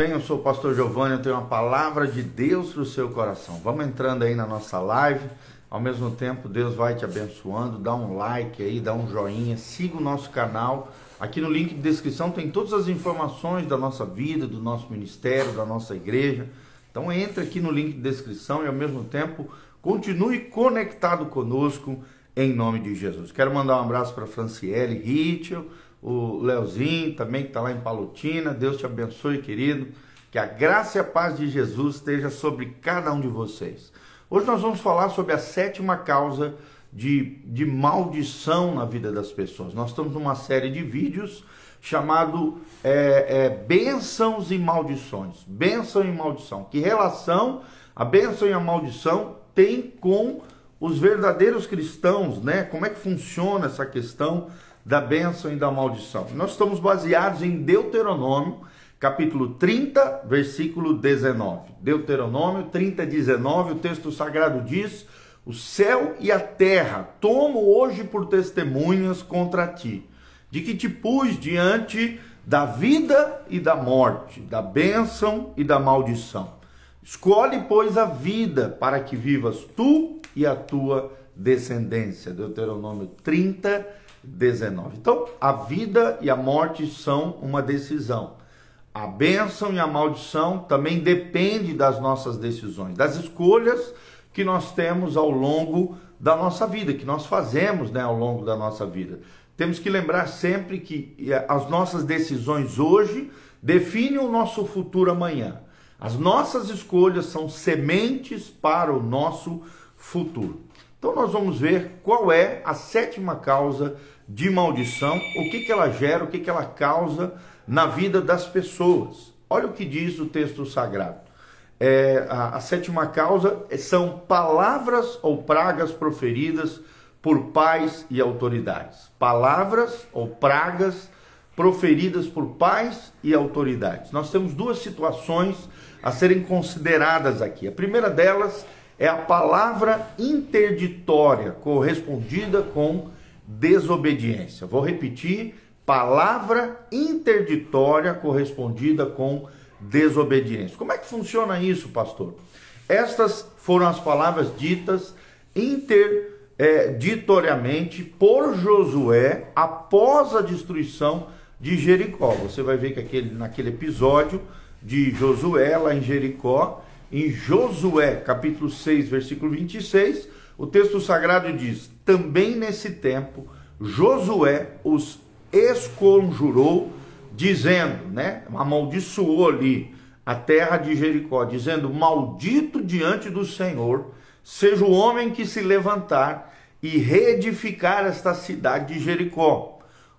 Bem, eu sou o pastor Giovanni, eu tenho uma palavra de Deus para o seu coração. Vamos entrando aí na nossa live. Ao mesmo tempo, Deus vai te abençoando. Dá um like aí, dá um joinha, siga o nosso canal. Aqui no link de descrição tem todas as informações da nossa vida, do nosso ministério, da nossa igreja. Então entre aqui no link de descrição e ao mesmo tempo continue conectado conosco em nome de Jesus. Quero mandar um abraço para Franciele Ritchell, o Leozinho também que está lá em Palutina. Deus te abençoe, querido. Que a graça e a paz de Jesus esteja sobre cada um de vocês. Hoje nós vamos falar sobre a sétima causa de, de maldição na vida das pessoas. Nós estamos numa série de vídeos chamado é, é, Bênçãos e Maldições. Bênção e maldição. Que relação a bênção e a maldição tem com os verdadeiros cristãos, né? Como é que funciona essa questão da bênção e da maldição. Nós estamos baseados em Deuteronômio, capítulo 30, versículo 19. Deuteronômio 30, 19, o texto sagrado diz: O céu e a terra tomo hoje por testemunhas contra ti, de que te pus diante da vida e da morte, da bênção e da maldição. Escolhe, pois, a vida para que vivas tu e a tua descendência. Deuteronômio 30, 19. Então, a vida e a morte são uma decisão. A bênção e a maldição também depende das nossas decisões, das escolhas que nós temos ao longo da nossa vida, que nós fazemos né, ao longo da nossa vida. Temos que lembrar sempre que eh, as nossas decisões hoje definem o nosso futuro amanhã. As nossas escolhas são sementes para o nosso futuro. Então nós vamos ver qual é a sétima causa de maldição, o que, que ela gera, o que, que ela causa na vida das pessoas. Olha o que diz o texto sagrado. É, a, a sétima causa são palavras ou pragas proferidas por pais e autoridades. Palavras ou pragas proferidas por pais e autoridades. Nós temos duas situações a serem consideradas aqui. A primeira delas é a palavra interditória correspondida com desobediência. Vou repetir: palavra interditória correspondida com desobediência. Como é que funciona isso, pastor? Estas foram as palavras ditas interditoriamente por Josué após a destruição de Jericó. Você vai ver que aquele, naquele episódio de Josué, lá em Jericó, em Josué, capítulo 6, versículo 26, o texto sagrado diz: Também nesse tempo, Josué os esconjurou, dizendo, né? Amaldiçoou ali a terra de Jericó, dizendo: Maldito diante do Senhor seja o homem que se levantar e reedificar esta cidade de Jericó.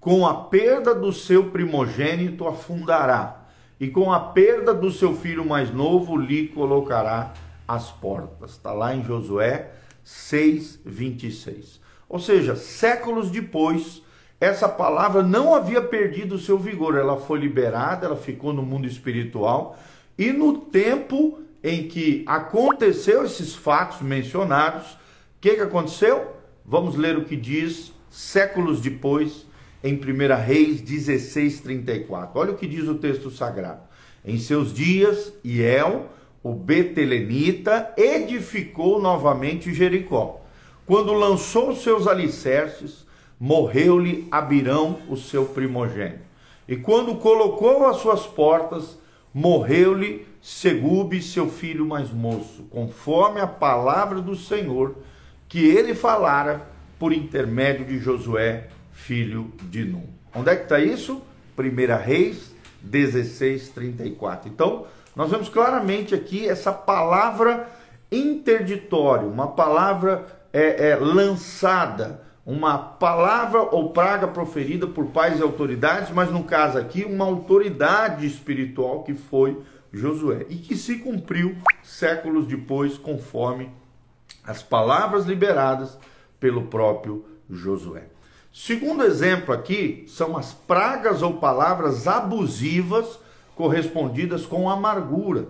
Com a perda do seu primogênito afundará e com a perda do seu filho mais novo lhe colocará as portas. Está lá em Josué 6, 26. Ou seja, séculos depois, essa palavra não havia perdido o seu vigor, ela foi liberada, ela ficou no mundo espiritual, e no tempo em que aconteceu esses fatos mencionados, o que, que aconteceu? Vamos ler o que diz séculos depois em 1 Reis 16, 34. Olha o que diz o texto sagrado. Em seus dias, Iel, o betelenita, edificou novamente Jericó. Quando lançou seus alicerces, morreu-lhe Abirão, o seu primogênito. E quando colocou as suas portas, morreu-lhe Segube, seu filho mais moço, conforme a palavra do Senhor que ele falara por intermédio de Josué, filho de Num. Onde é que está isso? 1 Reis 16, 34. Então, nós vemos claramente aqui essa palavra interditória, uma palavra é, é, lançada, uma palavra ou praga proferida por pais e autoridades, mas no caso aqui, uma autoridade espiritual que foi Josué e que se cumpriu séculos depois, conforme as palavras liberadas pelo próprio Josué. Segundo exemplo aqui são as pragas ou palavras abusivas correspondidas com amargura.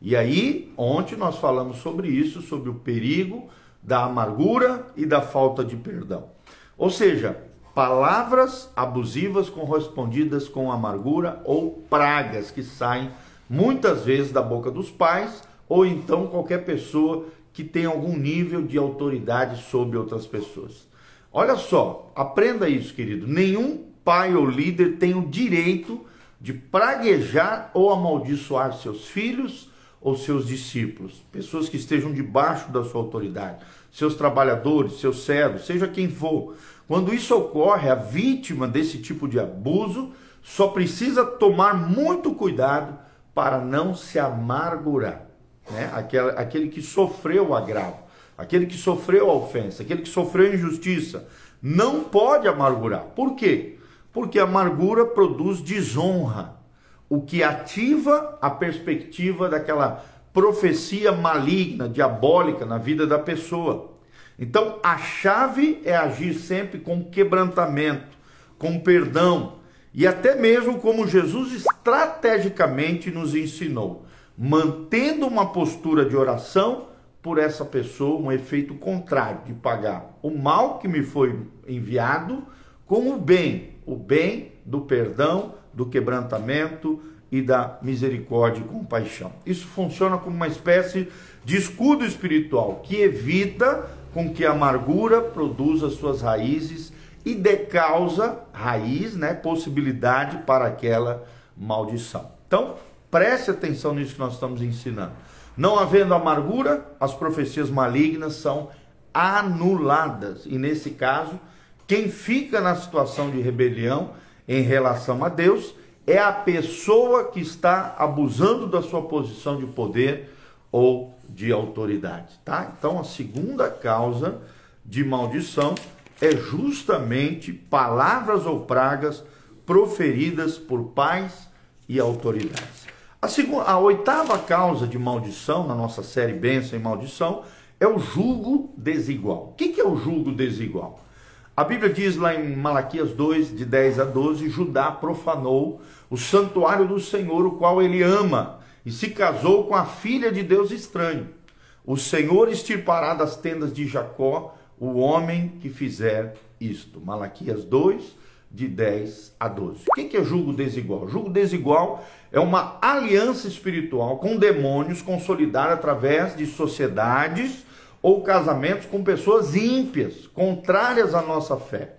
E aí, ontem nós falamos sobre isso, sobre o perigo da amargura e da falta de perdão. Ou seja, palavras abusivas correspondidas com amargura ou pragas que saem muitas vezes da boca dos pais ou então qualquer pessoa que tem algum nível de autoridade sobre outras pessoas. Olha só, aprenda isso, querido. Nenhum pai ou líder tem o direito de praguejar ou amaldiçoar seus filhos ou seus discípulos, pessoas que estejam debaixo da sua autoridade, seus trabalhadores, seus servos, seja quem for. Quando isso ocorre, a vítima desse tipo de abuso só precisa tomar muito cuidado para não se amargurar. Né? Aquele, aquele que sofreu o agravo, aquele que sofreu a ofensa, aquele que sofreu a injustiça, não pode amargurar. Por quê? Porque a amargura produz desonra o que ativa a perspectiva daquela profecia maligna, diabólica na vida da pessoa. Então, a chave é agir sempre com quebrantamento, com perdão e até mesmo como Jesus estrategicamente nos ensinou, mantendo uma postura de oração por essa pessoa, um efeito contrário de pagar o mal que me foi enviado com o bem, o bem do perdão, do quebrantamento e da misericórdia e compaixão. Isso funciona como uma espécie de escudo espiritual que evita com que a amargura produza suas raízes e dê causa, raiz, né, possibilidade para aquela maldição. Então, preste atenção nisso que nós estamos ensinando. Não havendo amargura, as profecias malignas são anuladas. E nesse caso, quem fica na situação de rebelião em relação a Deus é a pessoa que está abusando da sua posição de poder ou de autoridade, tá? Então a segunda causa de maldição é justamente palavras ou pragas proferidas por pais e autoridades. A, segunda, a oitava causa de maldição na nossa série Bênção e Maldição é o julgo desigual. O que é o julgo desigual? A Bíblia diz lá em Malaquias 2, de 10 a 12: Judá profanou o santuário do Senhor, o qual ele ama, e se casou com a filha de Deus estranho. O Senhor extirpará das tendas de Jacó o homem que fizer isto. Malaquias 2, de 10 a 12. O que é julgo desigual? Julgo desigual é uma aliança espiritual com demônios consolidada através de sociedades ou casamentos com pessoas ímpias, contrárias à nossa fé.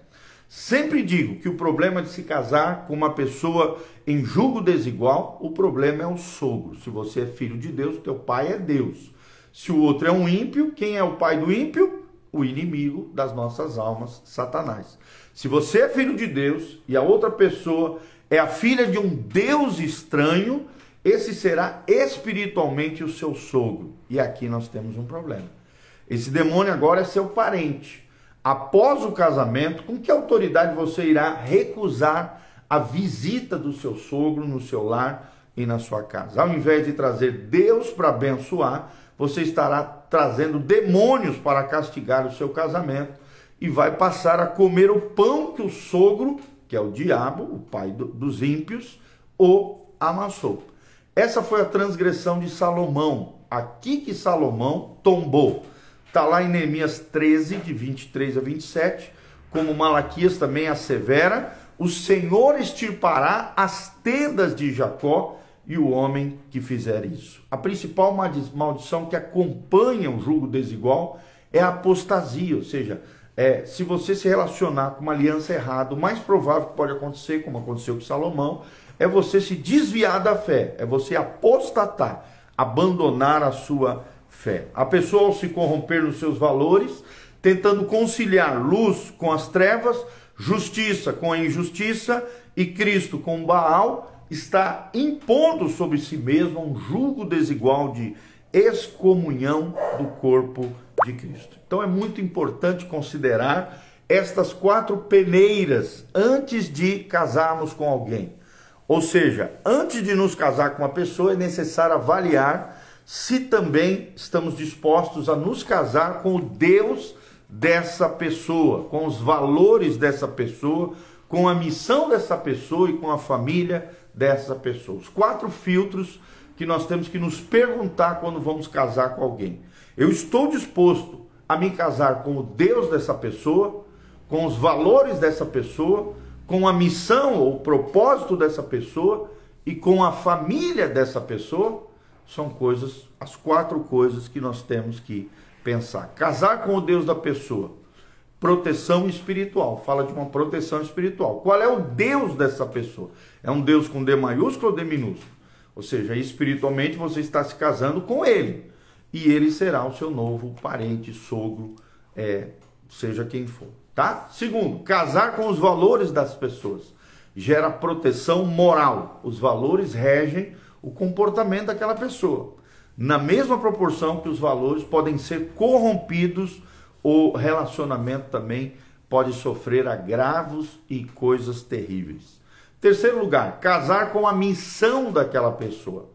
Sempre digo que o problema de se casar com uma pessoa em julgo desigual, o problema é o sogro. Se você é filho de Deus, teu pai é Deus. Se o outro é um ímpio, quem é o pai do ímpio? O inimigo das nossas almas, Satanás. Se você é filho de Deus e a outra pessoa é a filha de um Deus estranho, esse será espiritualmente o seu sogro. E aqui nós temos um problema. Esse demônio agora é seu parente. Após o casamento, com que autoridade você irá recusar a visita do seu sogro no seu lar e na sua casa? Ao invés de trazer Deus para abençoar, você estará trazendo demônios para castigar o seu casamento e vai passar a comer o pão que o sogro, que é o diabo, o pai do, dos ímpios, o amassou. Essa foi a transgressão de Salomão. Aqui que Salomão tombou. Está lá em Neemias 13, de 23 a 27, como Malaquias também assevera, o Senhor extirpará as tendas de Jacó e o homem que fizer isso. A principal maldição que acompanha o julgo desigual é a apostasia, ou seja, é, se você se relacionar com uma aliança errada, o mais provável que pode acontecer, como aconteceu com Salomão, é você se desviar da fé, é você apostatar, abandonar a sua fé. A pessoa, ao se corromper nos seus valores, tentando conciliar luz com as trevas, justiça com a injustiça e Cristo com Baal, está impondo sobre si mesmo um julgo desigual de excomunhão do corpo de Cristo. Então é muito importante considerar estas quatro peneiras antes de casarmos com alguém. Ou seja, antes de nos casar com uma pessoa, é necessário avaliar se também estamos dispostos a nos casar com o Deus dessa pessoa, com os valores dessa pessoa, com a missão dessa pessoa e com a família dessa pessoa. Os quatro filtros que nós temos que nos perguntar quando vamos casar com alguém. Eu estou disposto a me casar com o Deus dessa pessoa, com os valores dessa pessoa, com a missão ou propósito dessa pessoa e com a família dessa pessoa, são coisas, as quatro coisas que nós temos que pensar. Casar com o Deus da pessoa, proteção espiritual, fala de uma proteção espiritual. Qual é o Deus dessa pessoa? É um Deus com D maiúsculo ou D minúsculo? Ou seja, espiritualmente você está se casando com ele. E ele será o seu novo parente, sogro, é, seja quem for. Tá? Segundo, casar com os valores das pessoas. Gera proteção moral. Os valores regem o comportamento daquela pessoa. Na mesma proporção que os valores podem ser corrompidos, o relacionamento também pode sofrer agravos e coisas terríveis. Terceiro lugar, casar com a missão daquela pessoa.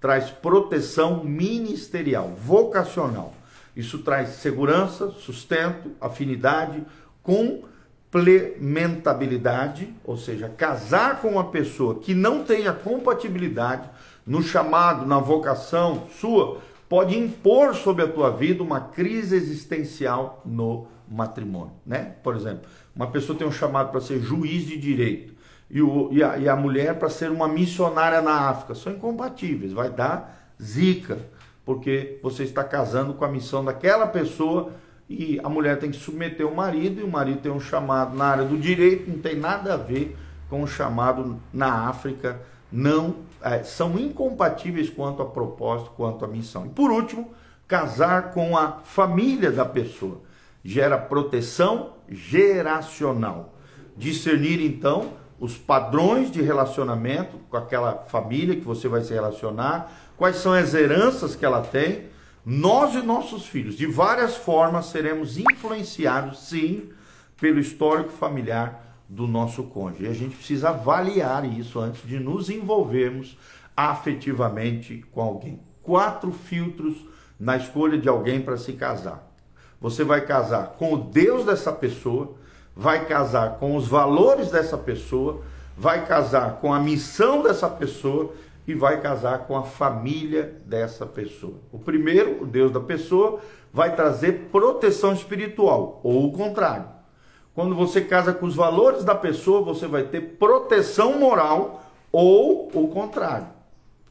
Traz proteção ministerial, vocacional. Isso traz segurança, sustento, afinidade, complementabilidade, ou seja, casar com uma pessoa que não tenha compatibilidade no chamado, na vocação sua, pode impor sobre a tua vida uma crise existencial no matrimônio, né? Por exemplo, uma pessoa tem um chamado para ser juiz de direito e, o, e, a, e a mulher para ser uma missionária na África. São incompatíveis, vai dar zica, porque você está casando com a missão daquela pessoa e a mulher tem que submeter o marido e o marido tem um chamado na área do direito, não tem nada a ver com o chamado na África, não é, são incompatíveis quanto a propósito, quanto a missão. E por último, casar com a família da pessoa gera proteção geracional. Discernir então os padrões de relacionamento com aquela família que você vai se relacionar, quais são as heranças que ela tem. Nós e nossos filhos, de várias formas, seremos influenciados, sim, pelo histórico familiar do nosso cônjuge. E a gente precisa avaliar isso antes de nos envolvermos afetivamente com alguém. Quatro filtros na escolha de alguém para se casar. Você vai casar com o Deus dessa pessoa, vai casar com os valores dessa pessoa, vai casar com a missão dessa pessoa e vai casar com a família dessa pessoa. O primeiro, o Deus da pessoa, vai trazer proteção espiritual, ou o contrário. Quando você casa com os valores da pessoa, você vai ter proteção moral, ou o contrário,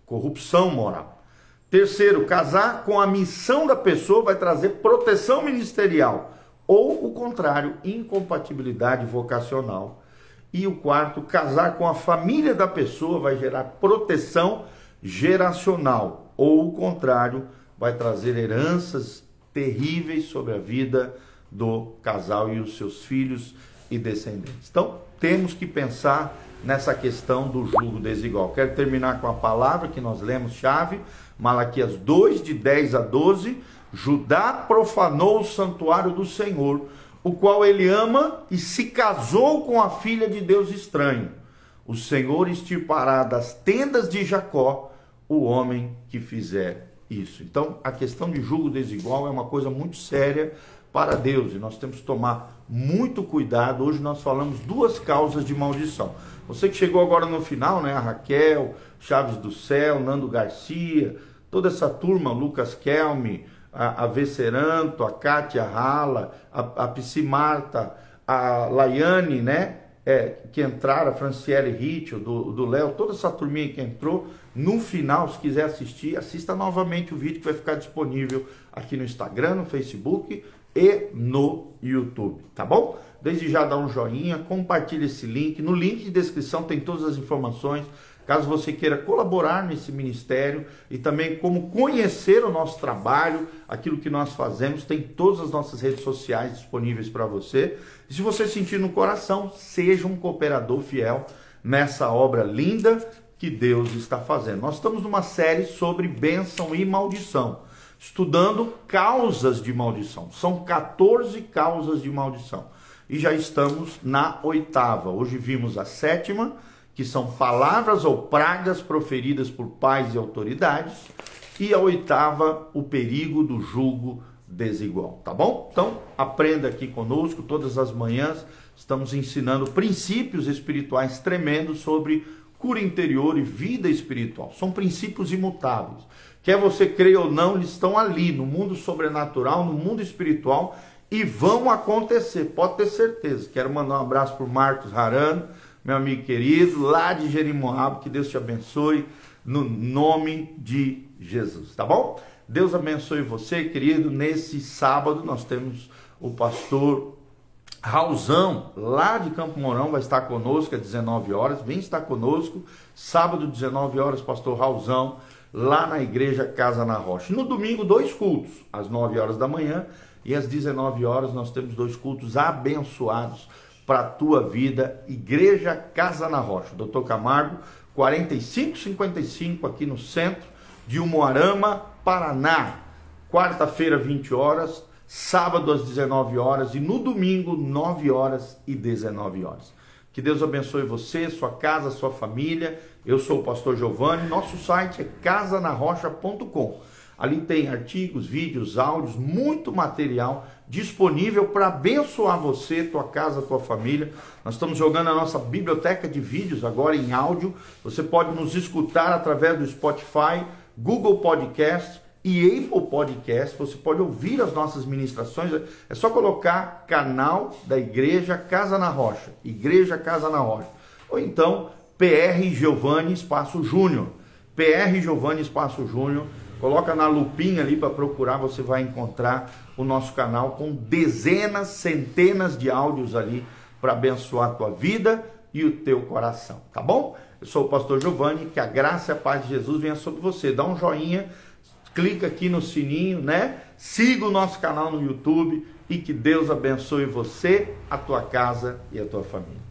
corrupção moral. Terceiro, casar com a missão da pessoa vai trazer proteção ministerial ou o contrário, incompatibilidade vocacional. E o quarto, casar com a família da pessoa vai gerar proteção geracional, ou o contrário, vai trazer heranças terríveis sobre a vida do casal e os seus filhos e descendentes. Então, temos que pensar nessa questão do julgo desigual. Quero terminar com a palavra que nós lemos, chave, Malaquias 2, de 10 a 12 Judá profanou o santuário do Senhor, o qual ele ama, e se casou com a filha de Deus estranho. O Senhor extirpará das tendas de Jacó o homem que fizer isso. Então, a questão de julgo desigual é uma coisa muito séria para Deus e nós temos que tomar muito cuidado. Hoje nós falamos duas causas de maldição. Você que chegou agora no final, né? A Raquel, Chaves do Céu, Nando Garcia, toda essa turma, Lucas Kelme, a, a Veceranto, a Kátia Rala, a, a Psimarta, a Laiane, né? É, que entraram, a Franciele Ritchell, do Léo, toda essa turminha que entrou, no final, se quiser assistir, assista novamente o vídeo que vai ficar disponível aqui no Instagram, no Facebook e no YouTube, tá bom? Desde já dá um joinha, compartilha esse link. No link de descrição tem todas as informações Caso você queira colaborar nesse ministério e também como conhecer o nosso trabalho, aquilo que nós fazemos, tem todas as nossas redes sociais disponíveis para você. E se você sentir no coração, seja um cooperador fiel nessa obra linda que Deus está fazendo. Nós estamos numa série sobre bênção e maldição, estudando causas de maldição. São 14 causas de maldição. E já estamos na oitava. Hoje vimos a sétima que são palavras ou pragas proferidas por pais e autoridades, e a oitava, o perigo do julgo desigual, tá bom? Então, aprenda aqui conosco todas as manhãs, estamos ensinando princípios espirituais tremendos sobre cura interior e vida espiritual. São princípios imutáveis. Quer você creia ou não, eles estão ali no mundo sobrenatural, no mundo espiritual e vão acontecer, pode ter certeza. Quero mandar um abraço para o Marcos Harano, meu amigo querido, lá de Jerimoabo, que Deus te abençoe no nome de Jesus, tá bom? Deus abençoe você, querido. Nesse sábado nós temos o pastor Raulzão, lá de Campo Mourão, vai estar conosco às 19 horas. Vem estar conosco, sábado, 19 horas, pastor Raulzão, lá na igreja Casa na Rocha. No domingo, dois cultos, às 9 horas da manhã e às 19 horas, nós temos dois cultos abençoados para a tua vida. Igreja Casa na Rocha, Doutor Camargo, 4555, aqui no centro de Umuarama, Paraná. Quarta-feira, 20 horas sábado às 19 horas e no domingo, 9 horas e 19 horas. Que Deus abençoe você, sua casa, sua família. Eu sou o pastor Giovanni. Nosso site é casanarrocha.com. Ali tem artigos, vídeos, áudios, muito material disponível para abençoar você, tua casa, tua família. Nós estamos jogando a nossa biblioteca de vídeos agora em áudio. Você pode nos escutar através do Spotify, Google Podcast e Apple Podcast. Você pode ouvir as nossas ministrações. É só colocar canal da Igreja Casa na Rocha. Igreja Casa na Rocha. Ou então PR Giovanni Espaço Júnior. PR Giovanni Espaço Júnior. Coloca na lupinha ali para procurar, você vai encontrar o nosso canal com dezenas, centenas de áudios ali para abençoar a tua vida e o teu coração, tá bom? Eu sou o pastor Giovanni, que a graça e a paz de Jesus venha sobre você. Dá um joinha clica aqui no sininho, né? Siga o nosso canal no YouTube e que Deus abençoe você, a tua casa e a tua família.